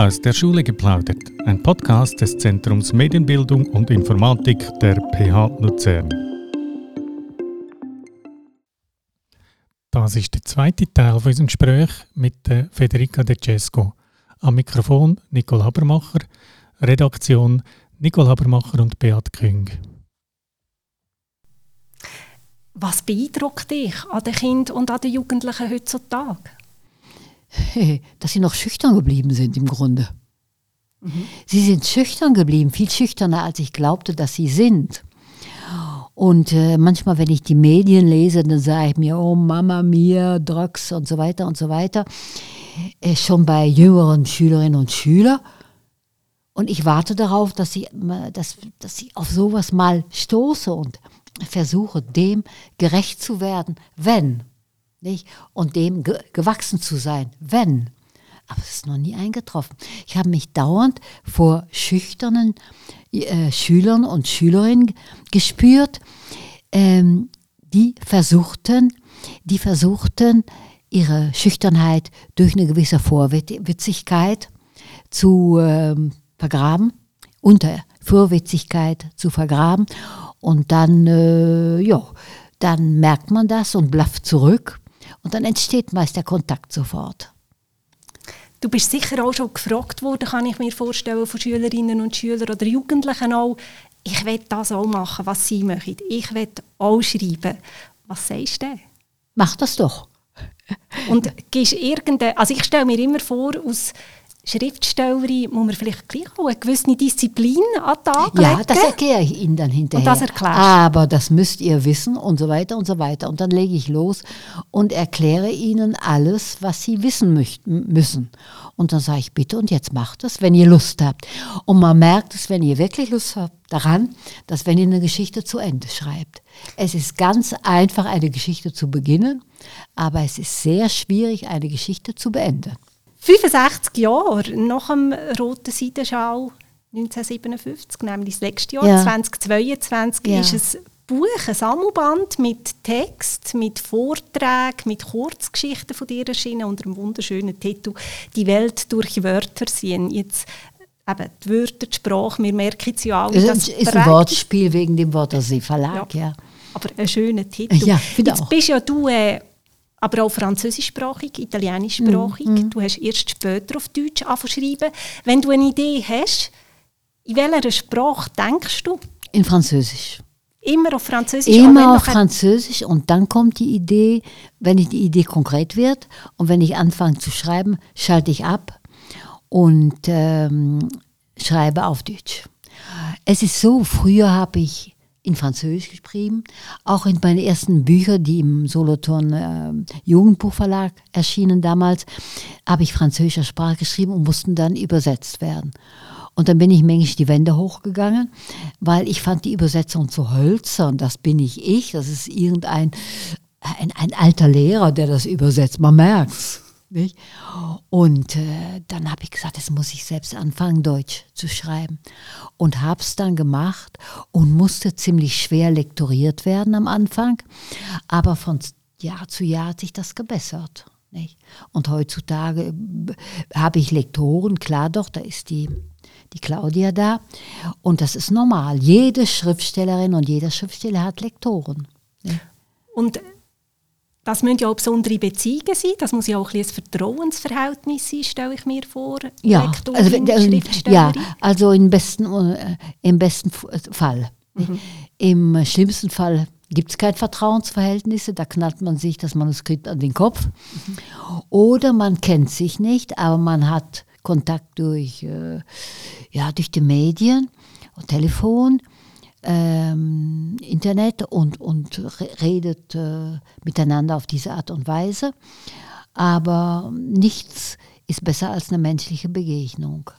Aus der Schule geplaudert, ein Podcast des Zentrums Medienbildung und Informatik der PH Luzern. Das ist der zweite Teil unseres Gesprächs mit Federica De Cesco. Am Mikrofon Nicole Habermacher, Redaktion Nicole Habermacher und Beat Küng. Was beeindruckt dich an den Kindern und an den Jugendlichen heutzutage? Dass sie noch schüchtern geblieben sind im Grunde. Mhm. Sie sind schüchtern geblieben, viel schüchterner, als ich glaubte, dass sie sind. Und äh, manchmal, wenn ich die Medien lese, dann sage ich mir, oh Mama mir, Drugs und so weiter und so weiter. Äh, schon bei jüngeren Schülerinnen und Schülern. Und ich warte darauf, dass, sie, dass, dass ich auf sowas mal stoße und versuche, dem gerecht zu werden, wenn nicht? und dem ge gewachsen zu sein, wenn. Aber es ist noch nie eingetroffen. Ich habe mich dauernd vor schüchternen äh, Schülern und Schülerinnen gespürt, ähm, die versuchten, die versuchten, ihre Schüchternheit durch eine gewisse Vorwitzigkeit zu ähm, vergraben, unter Vorwitzigkeit zu vergraben. Und dann, äh, ja, dann merkt man das und blafft zurück. Und dann entsteht meist der Kontakt sofort. Du bist sicher auch schon gefragt worden, kann ich mir vorstellen, von Schülerinnen und Schülern oder Jugendlichen auch, ich will das auch machen, was sie möchten. Ich will auch schreiben. Was sagst du Mach das doch. und gehst irgendeine, also ich stelle mir immer vor, aus Schriftstellerin muss man vielleicht gleich auch eine gewisse Disziplin an den Tag legen. Ja, das erkläre ich Ihnen dann hinterher. Und das erklärst Aber das müsst ihr wissen und so weiter und so weiter. Und dann lege ich los und erkläre Ihnen alles, was Sie wissen müssen. Und dann sage ich, bitte und jetzt macht es, wenn ihr Lust habt. Und man merkt es, wenn ihr wirklich Lust habt daran, dass wenn ihr eine Geschichte zu Ende schreibt. Es ist ganz einfach, eine Geschichte zu beginnen, aber es ist sehr schwierig, eine Geschichte zu beenden. 65 Jahre nach dem Roten Seidenschal 1957, nämlich das letzte Jahr, ja. 2022, ja. ist es Buch, ein Sammelband mit Text, mit Vorträgen, mit Kurzgeschichten von dir erschienen unter dem wunderschönen Titel «Die Welt durch Wörter sehen». Jetzt eben die Wörter, die Sprache, wir merken es ja alle. Es ist ein Wortspiel wegen dem Wörthersee Verlag, ja. ja. Aber ein schöner Titel. Ja, Jetzt bist ja du äh, aber auch französischsprachig, italienischsprachig. Mm, Du hast erst später auf Deutsch angeschrieben. Wenn du eine Idee hast, in welcher Sprache denkst du? In Französisch. Immer auf Französisch? Immer auf Französisch und dann kommt die Idee, wenn die Idee konkret wird und wenn ich anfange zu schreiben, schalte ich ab und ähm, schreibe auf Deutsch. Es ist so, früher habe ich in Französisch geschrieben. Auch in meinen ersten Büchern, die im Solothurn äh, Jugendbuchverlag erschienen damals, habe ich französischer Sprache geschrieben und mussten dann übersetzt werden. Und dann bin ich manchmal die Wände hochgegangen, weil ich fand die Übersetzung zu hölzern. Das bin nicht ich, das ist irgendein ein, ein alter Lehrer, der das übersetzt. Man merkt's. Nicht? Und äh, dann habe ich gesagt, jetzt muss ich selbst anfangen, Deutsch zu schreiben. Und habe es dann gemacht und musste ziemlich schwer lektoriert werden am Anfang. Aber von Jahr zu Jahr hat sich das gebessert. Nicht? Und heutzutage äh, habe ich Lektoren, klar doch, da ist die, die Claudia da. Und das ist normal. Jede Schriftstellerin und jeder Schriftsteller hat Lektoren. Nicht? Und das müssen ja auch besondere Beziehungen sein. Das muss ja auch ein, ein Vertrauensverhältnis sein, stelle ich mir vor. Ja, also, äh, ja, also im besten, äh, im besten Fall. Mhm. Im schlimmsten Fall gibt es kein Vertrauensverhältnis, da knallt man sich das Manuskript an den Kopf. Mhm. Oder man kennt sich nicht, aber man hat Kontakt durch, äh, ja, durch die Medien und Telefon ähm, Internet und, und redet äh, miteinander auf diese Art und Weise. Aber nichts ist besser als eine menschliche Begegnung.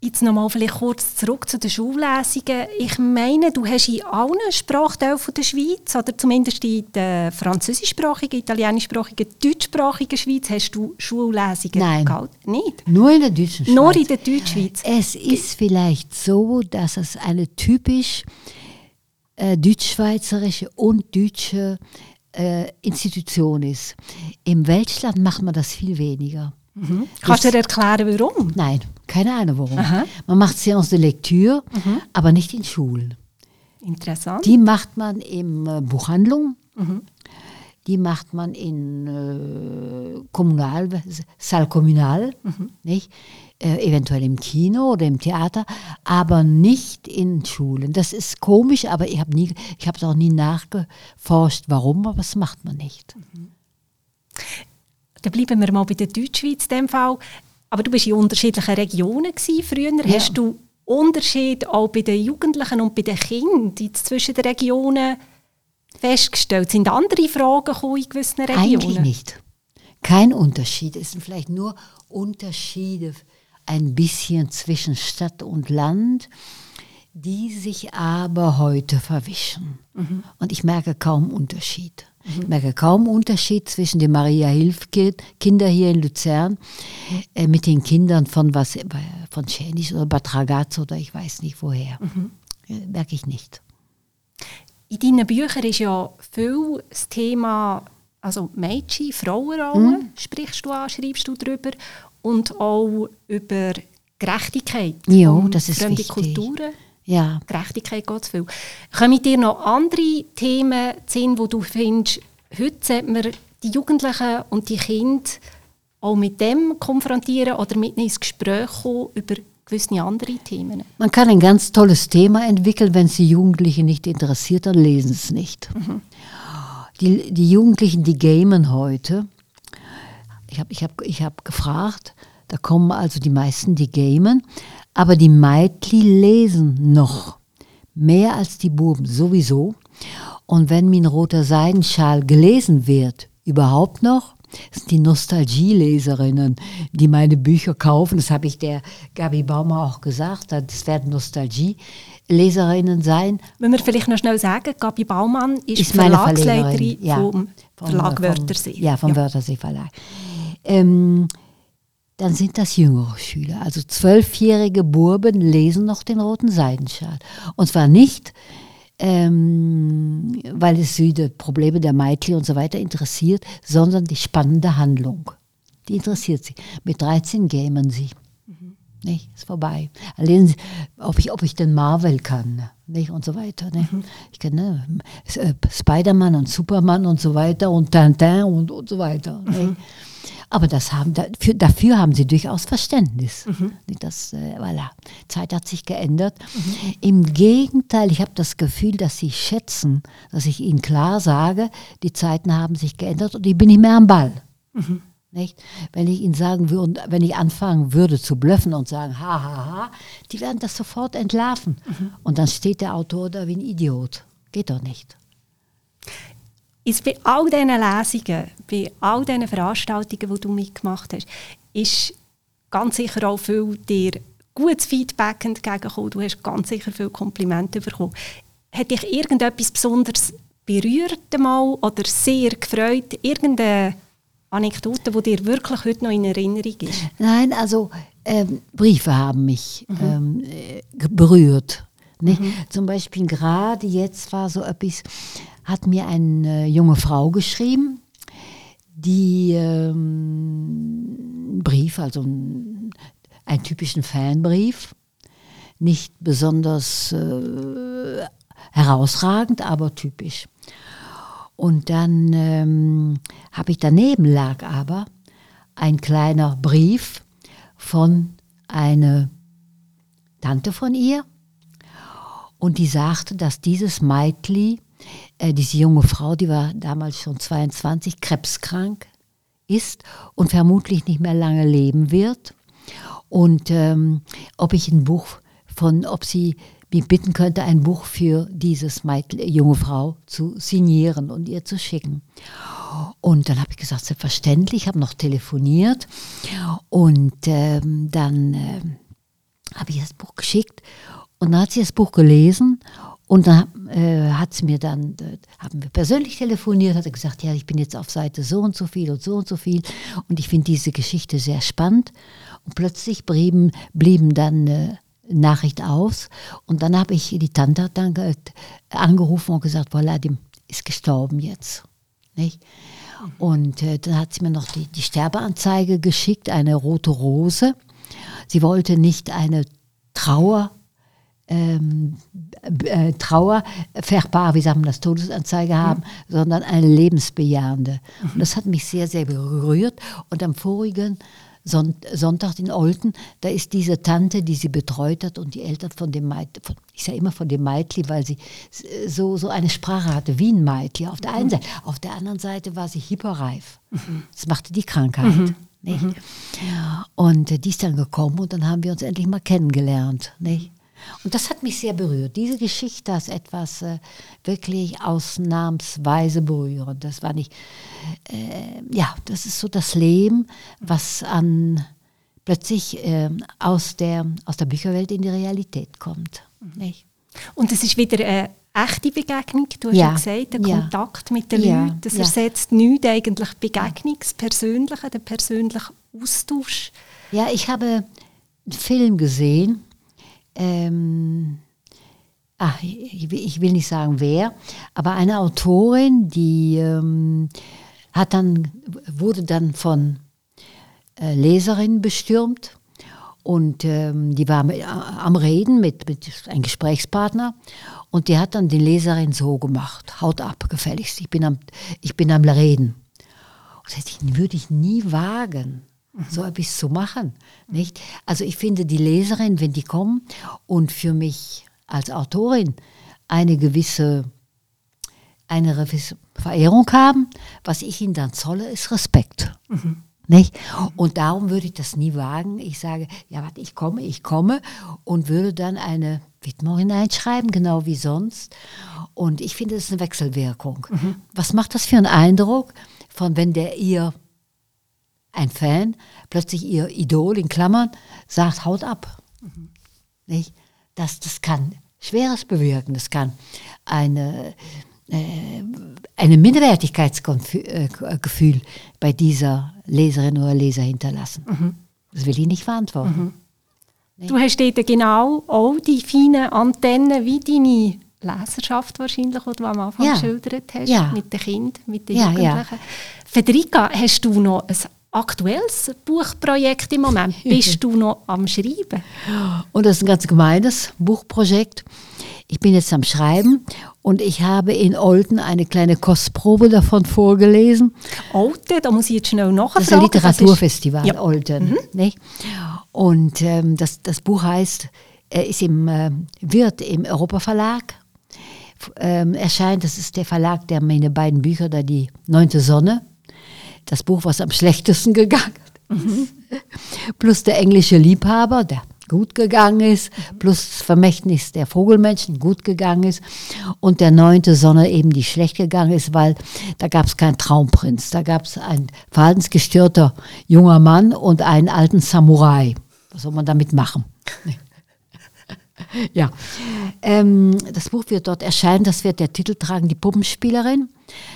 Jetzt nochmal vielleicht kurz zurück zu den Schullesungen. Ich meine, du hast in allen Sprachteilen der Schweiz, oder zumindest in der französischsprachigen, italienischsprachigen, deutschsprachigen Schweiz, hast du Schullesungen Nein. gehalten? Nicht? Nur in der deutschen Schweiz. Nur in der Deutschschweiz. Es ist vielleicht so, dass es eine typisch äh, deutschschweizerische und deutsche äh, Institution ist. Im Weltland macht man das viel weniger. Mhm. Kannst du dir erklären, warum? Nein, keine Ahnung warum. Aha. Man macht Séance de Lektüre, mhm. aber nicht in Schulen. Interessant. Die macht man in äh, Buchhandlung. Mhm. Die macht man in äh, Kommunal, Saal Kommunal, mhm. nicht? Äh, eventuell im Kino oder im Theater, aber nicht in Schulen. Das ist komisch, aber ich habe nie, ich habe es auch nie nachgeforscht, warum, aber das macht man nicht. Dann bleiben wir mal bei der Deutschschweiz in dem Fall. Aber du bist in unterschiedlichen Regionen gewesen, früher. Ja. Hast du Unterschied auch bei den Jugendlichen und bei den Kindern zwischen den Regionen festgestellt? Sind andere Fragen in gewissen Regionen? Eigentlich nicht. Kein Unterschied. Es sind vielleicht nur Unterschiede ein bisschen zwischen Stadt und Land, die sich aber heute verwischen. Mhm. Und ich merke kaum Unterschied. Mhm. Ich merke kaum Unterschied zwischen den Maria-Hilf-Kindern hier in Luzern äh, mit den Kindern von was äh, von Schänisch oder Bad Ragaz oder ich weiß nicht woher. Mhm. Äh, merke ich nicht. In deinen Büchern ist ja viel das Thema also Mädchen, Frauenrollen mhm. sprichst du an, schreibst du darüber und auch über Gerechtigkeit. Ja, das ist wichtig. Kulturen. Ja. Gerechtigkeit geht zu viel. Kommen dir noch andere Themen sind, wo du findest, heute sollte man die Jugendlichen und die Kinder auch mit dem konfrontieren oder mit ins Gespräch kommen über gewisse andere Themen? Man kann ein ganz tolles Thema entwickeln, wenn es die Jugendlichen nicht interessiert, dann lesen sie es nicht. Mhm. Die, die Jugendlichen, die gamen heute, ich habe ich hab, ich hab gefragt, da kommen also die meisten, die gamen, aber die Meitli lesen noch mehr als die Buben sowieso. Und wenn mein roter Seidenschal gelesen wird, überhaupt noch, sind die Nostalgieleserinnen, die meine Bücher kaufen. Das habe ich der Gabi Baumer auch gesagt. Das werden Nostalgieleserinnen sein. Wenn wir vielleicht noch schnell sagen, Gabi Baumann ist, ist Verlagsleiterin ja, vom, Verlag Wörthersee. Ja, vom ja. Wörthersee Verlag. Ähm, dann sind das jüngere Schüler. Also zwölfjährige Burben lesen noch den roten Seidenschal. Und zwar nicht, ähm, weil es sie die Probleme der Mädchen und so weiter interessiert, sondern die spannende Handlung. Die interessiert sie. Mit 13 gamen sie. Mhm. Nicht? Ist vorbei. Lesen sie, ob ich, ob ich den Marvel kann. Nicht? Und so weiter. Ne? Mhm. Ich kenne ne? Spider-Man und Superman und so weiter und Tintin und, und so weiter. Mhm. Aber das haben, dafür, dafür haben sie durchaus Verständnis. Mhm. Das, äh, voilà. Zeit hat sich geändert. Mhm. Im Gegenteil, ich habe das Gefühl, dass sie schätzen, dass ich ihnen klar sage, die Zeiten haben sich geändert und ich bin nicht mehr am Ball. Mhm. Nicht? Wenn ich ihnen sagen würde, wenn ich anfangen würde zu blöffen und sagen, ha, ha, ha, die werden das sofort entlarven. Mhm. Und dann steht der Autor da wie ein Idiot. Geht doch nicht ist bei all diesen Lesungen, bei all diesen Veranstaltungen, die du mitgemacht hast, ist ganz sicher auch viel dir gutes Feedback entgegengekommen. Du hast ganz sicher viele Komplimente bekommen. Hat dich irgendetwas besonders berührt mal oder sehr gefreut? Irgendeine Anekdote, die dir wirklich heute noch in Erinnerung ist? Nein, also ähm, Briefe haben mich mhm. ähm, äh, berührt. Mhm. Zum Beispiel gerade jetzt war so etwas, hat mir eine junge Frau geschrieben, die ähm, Brief, also einen, einen typischen Fanbrief, nicht besonders äh, herausragend, aber typisch. Und dann ähm, habe ich daneben lag aber ein kleiner Brief von einer Tante von ihr. Und die sagte, dass dieses Meitli äh, diese junge Frau, die war damals schon 22, krebskrank ist und vermutlich nicht mehr lange leben wird. Und ähm, ob ich ein Buch von, ob sie mich bitten könnte, ein Buch für Mädel, junge Frau zu signieren und ihr zu schicken. Und dann habe ich gesagt, selbstverständlich, habe noch telefoniert und ähm, dann äh, habe ich das Buch geschickt und dann hat sie das Buch gelesen und dann äh, hat sie mir dann, äh, haben wir persönlich telefoniert, hat er gesagt, ja, ich bin jetzt auf Seite so und so viel und so und so viel. Und ich finde diese Geschichte sehr spannend. Und plötzlich blieben, blieben dann äh, Nachricht aus. Und dann habe ich die Tante dann angerufen und gesagt, voilà, ist gestorben jetzt. Nicht? Und äh, dann hat sie mir noch die, die Sterbeanzeige geschickt, eine rote Rose. Sie wollte nicht eine Trauer ähm, äh, Trauer verbar, wie sagt man das, Todesanzeige haben, mhm. sondern eine lebensbejahende. Mhm. Und das hat mich sehr, sehr berührt. Und am vorigen Sonntag in Olten, da ist diese Tante, die sie betreut hat und die Eltern von dem Meitli, ich sage immer von dem Meitli, weil sie so, so eine Sprache hatte wie ein Meitli auf der einen mhm. Seite. Auf der anderen Seite war sie hyperreif. Mhm. Das machte die Krankheit. Mhm. Nicht? Mhm. Und äh, die ist dann gekommen und dann haben wir uns endlich mal kennengelernt. Nicht? Und das hat mich sehr berührt. Diese Geschichte ist etwas äh, wirklich ausnahmsweise berührend. Das war nicht, äh, ja, das ist so das Leben, was an plötzlich äh, aus, der, aus der Bücherwelt in die Realität kommt. Mhm. Und es ist wieder eine echte Begegnung, du hast ja, ja gesagt, der ja. Kontakt mit den ja, Leuten, das ja. ersetzt nichts eigentlich Begegnung, das Persönliche, den persönlichen Austausch. Ja, ich habe einen Film gesehen, ähm, ach, ich, ich, will nicht sagen wer, aber eine Autorin, die ähm, hat dann, wurde dann von äh, Leserinnen bestürmt und ähm, die war äh, am Reden mit, mit einem Gesprächspartner und die hat dann die Leserin so gemacht, haut ab, gefälligst, ich bin am, ich bin am Reden. Das würde ich nie wagen so etwas zu machen. Nicht? Also ich finde die Leserin, wenn die kommen und für mich als Autorin eine gewisse, eine gewisse Verehrung haben, was ich ihnen dann zolle, ist Respekt. Mhm. Nicht? Und darum würde ich das nie wagen. Ich sage, ja, warte, ich komme, ich komme und würde dann eine Widmung hineinschreiben, genau wie sonst. Und ich finde, das ist eine Wechselwirkung. Mhm. Was macht das für einen Eindruck, von wenn der ihr ein Fan plötzlich ihr Idol in Klammern sagt, haut ab. Mhm. Nicht? Das, das kann Schweres bewirken, das kann eine, äh, eine Minderwertigkeitsgefühl äh, bei dieser Leserin oder Leser hinterlassen. Mhm. Das will ich nicht verantworten. Mhm. Du hast dort genau auch die feinen Antennen wie deine Leserschaft wahrscheinlich, die du am Anfang ja. geschildert hast, ja. mit den Kindern, mit den ja, Jugendlichen. Ja. Federica, hast du noch ein aktuelles Buchprojekt im Moment? Bist du noch am Schreiben? Und das ist ein ganz gemeines Buchprojekt. Ich bin jetzt am Schreiben und ich habe in Olten eine kleine Kostprobe davon vorgelesen. Olten, da muss ich jetzt schnell nachfragen. Das ist ein Literaturfestival ist, ja. Olten. Mhm. Nicht? Und ähm, das, das Buch heißt, er ist im, äh, wird im Europa Verlag ähm, erscheint. Das ist der Verlag, der meine beiden Bücher, da die Neunte Sonne das Buch, was am schlechtesten gegangen ist. Mhm. Plus der englische Liebhaber, der gut gegangen ist, plus das Vermächtnis der Vogelmenschen gut gegangen ist und der neunte Sonne eben, die schlecht gegangen ist, weil da gab es keinen Traumprinz, da gab es ein verhaltensgestörter junger Mann und einen alten Samurai. Was soll man damit machen? ja, ähm, das Buch wird dort erscheinen, das wird der Titel tragen, die Puppenspielerin.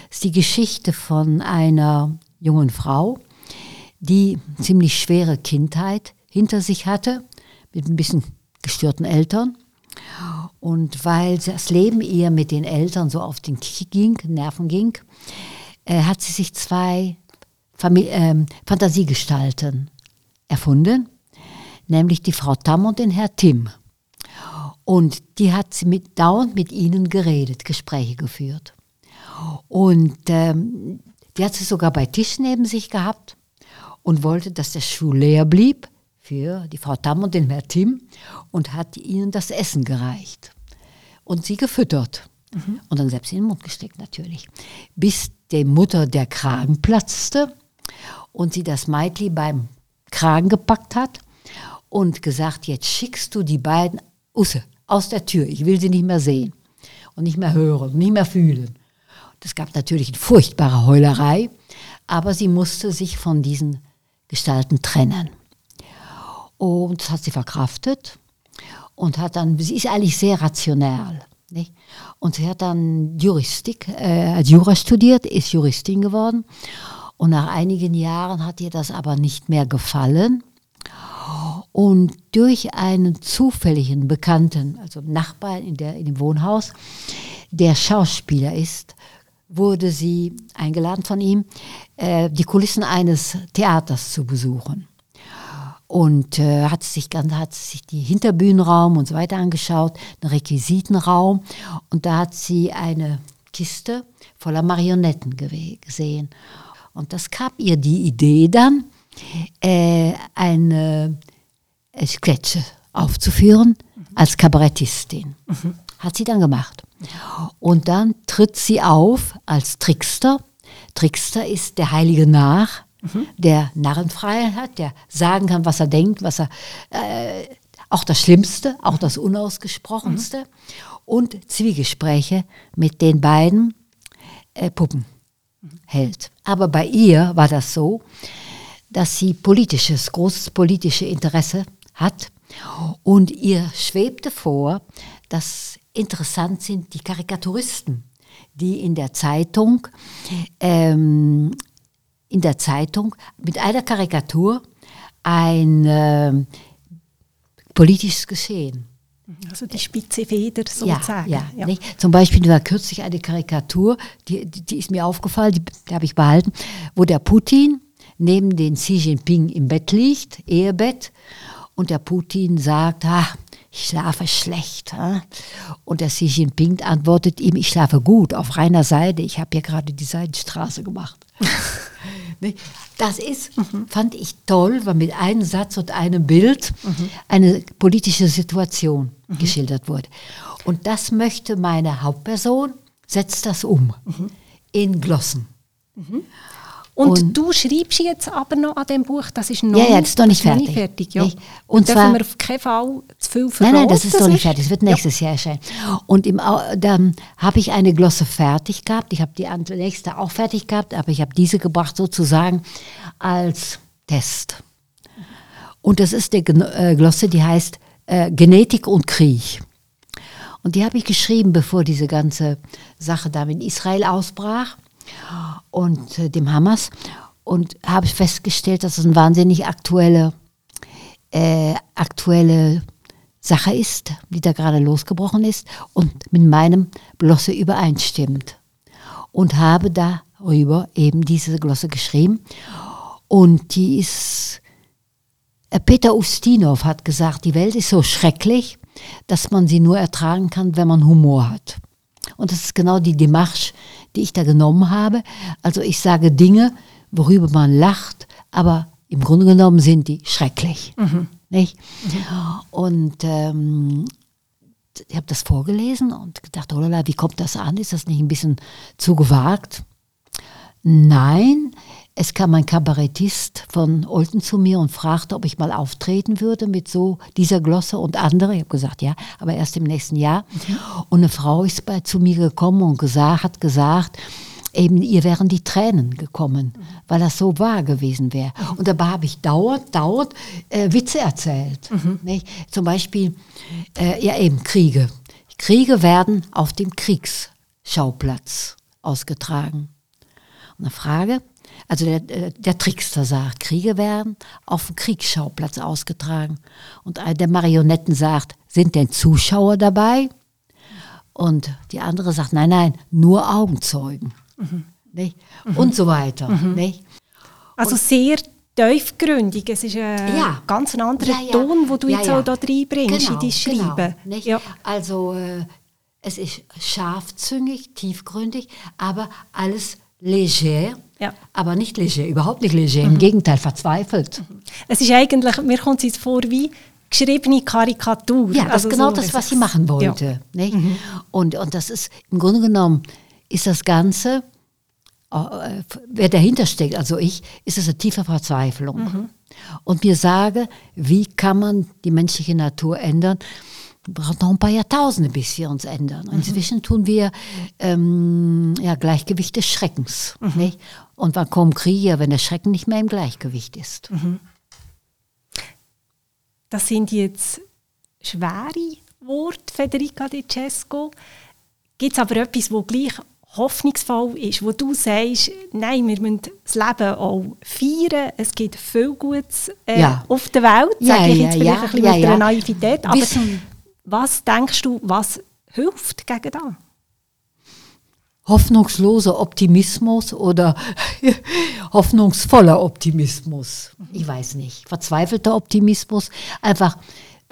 Das ist die Geschichte von einer jungen Frau, die ziemlich schwere Kindheit hinter sich hatte, mit ein bisschen gestörten Eltern. Und weil das Leben ihr mit den Eltern so auf den Kick ging, Nerven ging, äh, hat sie sich zwei Famili äh, Fantasiegestalten erfunden, nämlich die Frau Tam und den Herr Tim. Und die hat sie mit, dauernd mit ihnen geredet, Gespräche geführt. Und ähm, die hat sie sogar bei Tisch neben sich gehabt und wollte, dass der Schuh leer blieb für die Frau Tam und den Herr Tim und hat ihnen das Essen gereicht und sie gefüttert. Mhm. Und dann selbst in den Mund gesteckt natürlich. Bis der Mutter der Kragen platzte und sie das Meitli beim Kragen gepackt hat und gesagt, jetzt schickst du die beiden Usse aus der Tür. Ich will sie nicht mehr sehen und nicht mehr hören und nicht mehr fühlen. Das gab natürlich eine furchtbare Heulerei, aber sie musste sich von diesen Gestalten trennen. Und das hat sie verkraftet und hat dann, sie ist eigentlich sehr rational. Nicht? Und sie hat dann Juristik, äh, Jura studiert, ist Juristin geworden. Und nach einigen Jahren hat ihr das aber nicht mehr gefallen. Und durch einen zufälligen Bekannten, also Nachbar in, der, in dem Wohnhaus, der Schauspieler ist, wurde sie eingeladen von ihm, äh, die Kulissen eines Theaters zu besuchen. Und äh, hat sich hat sich die Hinterbühnenraum und so weiter angeschaut, einen Requisitenraum. Und da hat sie eine Kiste voller Marionetten gesehen. Und das gab ihr die Idee dann, äh, eine Sketche aufzuführen als Kabarettistin. Mhm. Hat sie dann gemacht. Und dann tritt sie auf als Trickster. Trickster ist der heilige Narr, mhm. der Narrenfreiheit hat, der sagen kann, was er denkt, was er äh, auch das Schlimmste, auch das Unausgesprochenste mhm. und Zwiegespräche mit den beiden äh, Puppen hält. Aber bei ihr war das so, dass sie politisches, großes politisches Interesse hat und ihr schwebte vor, dass interessant sind die Karikaturisten, die in der Zeitung, ähm, in der Zeitung mit einer Karikatur ein äh, politisches Geschehen also die spitze Feder sozusagen. Ja, ja, ja. Zum Beispiel war kürzlich eine Karikatur, die, die, ist mir aufgefallen, die, die habe ich behalten, wo der Putin neben den Xi Jinping im Bett liegt, Ehebett, und der Putin sagt, ah, ich schlafe schlecht. Und der Xi Jinping antwortet ihm, ich schlafe gut, auf reiner Seite, ich habe ja gerade die Seidenstraße gemacht. Das ist, mhm. fand ich toll, weil mit einem Satz und einem Bild mhm. eine politische Situation mhm. geschildert wurde. Und das möchte meine Hauptperson, setzt das um in Glossen. Und, und, du schreibst jetzt aber noch an dem Buch, das ist noch, ja, ja, das ist noch nicht fertig. Nicht fertig ja. Und dürfen zwar, wir auf keinen Fall zu viel verraten? Nein, nein, das ist noch nicht fertig, es wird nächstes ja. Jahr erscheinen. Und im, dann habe ich eine Glosse fertig gehabt, ich habe die nächste auch fertig gehabt, aber ich habe diese gebracht sozusagen als Test. Und das ist die äh, Glosse, die heißt äh, Genetik und Krieg. Und die habe ich geschrieben, bevor diese ganze Sache da in Israel ausbrach und äh, dem Hamas und habe festgestellt, dass es eine wahnsinnig aktuelle, äh, aktuelle Sache ist, die da gerade losgebrochen ist und mit meinem Glosse übereinstimmt. Und habe darüber eben diese Glosse geschrieben. Und die ist, äh, Peter Ustinov hat gesagt, die Welt ist so schrecklich, dass man sie nur ertragen kann, wenn man Humor hat. Und das ist genau die Demarche, die ich da genommen habe. Also ich sage Dinge, worüber man lacht, aber im Grunde genommen sind die schrecklich. Mhm. Nicht? Mhm. Und ähm, ich habe das vorgelesen und gedacht, oh lala, wie kommt das an? Ist das nicht ein bisschen zu gewagt? Nein, es kam ein Kabarettist von Olten zu mir und fragte, ob ich mal auftreten würde mit so dieser Glosse und andere. Ich habe gesagt, ja, aber erst im nächsten Jahr. Mhm. Und eine Frau ist bei, zu mir gekommen und gesagt, hat gesagt, eben ihr wären die Tränen gekommen, mhm. weil das so wahr gewesen wäre. Mhm. Und dabei habe ich dauernd, dauernd äh, Witze erzählt. Mhm. Zum Beispiel, äh, ja eben Kriege. Kriege werden auf dem Kriegsschauplatz ausgetragen. Und eine Frage, also der, der Trickster sagt, Kriege werden auf dem Kriegsschauplatz ausgetragen. Und einer der Marionetten sagt, sind denn Zuschauer dabei? Und die andere sagt, nein, nein, nur Augenzeugen. Mhm. Mhm. Und so weiter. Mhm. Also sehr tiefgründig. Es ist ein ja. ganz anderer ja, ja. Ton, den du jetzt auch da reinbringst genau, in dein Schreiben. Genau, also äh, es ist scharfzüngig, tiefgründig, aber alles leger ja. Aber nicht leger, überhaupt nicht leger, mhm. im Gegenteil, verzweifelt. Es ist eigentlich, mir kommt es vor wie geschriebene Karikatur. Ja, das also ist genau so, das, was sie machen wollte. Ja. Mhm. Und, und das ist, im Grunde genommen, ist das Ganze, äh, wer dahinter steckt, also ich, ist es eine tiefe Verzweiflung. Mhm. Und mir sage, wie kann man die menschliche Natur ändern? Braucht noch ein paar Jahrtausende, bis wir uns ändern. Mhm. Inzwischen tun wir ähm, ja, Gleichgewicht des Schreckens. Mhm. Und wann kommen Kriege, wenn der Schrecken nicht mehr im Gleichgewicht ist? Mhm. Das sind jetzt schwere Worte, Federica Di Cesco. Gibt es aber etwas, wo gleich hoffnungsvoll ist, wo du sagst, nein, wir müssen das Leben auch feiern, es gibt viel Gutes äh, ja. auf der Welt, sage ja, ich jetzt ja, vielleicht ein bisschen mit einer Naivität, aber Wissen was denkst du, was hilft gegen das? hoffnungsloser Optimismus oder hoffnungsvoller Optimismus. Ich weiß nicht. Verzweifelter Optimismus. Einfach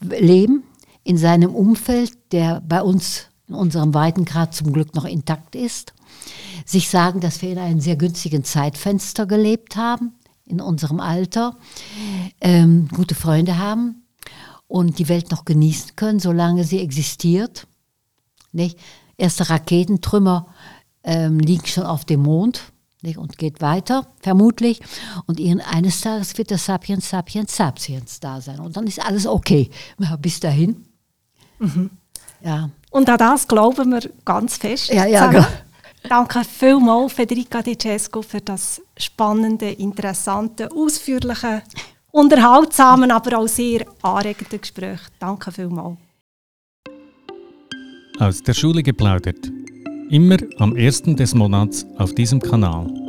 leben in seinem Umfeld, der bei uns in unserem weiten Grad zum Glück noch intakt ist. Sich sagen, dass wir in einem sehr günstigen Zeitfenster gelebt haben, in unserem Alter, ähm, gute Freunde haben und die Welt noch genießen können, solange sie existiert. Nicht? Erste Raketentrümmer ähm, liegen schon auf dem Mond nicht? und geht weiter, vermutlich. Und ihren, eines Tages wird der Sapiens Sapiens Sapiens da sein. Und dann ist alles okay. Ja, bis dahin. Mhm. Ja. Und an das glauben wir ganz fest. Ja, ja, ja. Danke vielmals, Federica Di Cesco, für das spannende, interessante, ausführliche, unterhaltsamen, aber auch sehr anregende Gespräch. Danke vielmals. Aus der Schule geplaudert. Immer am ersten des Monats auf diesem Kanal.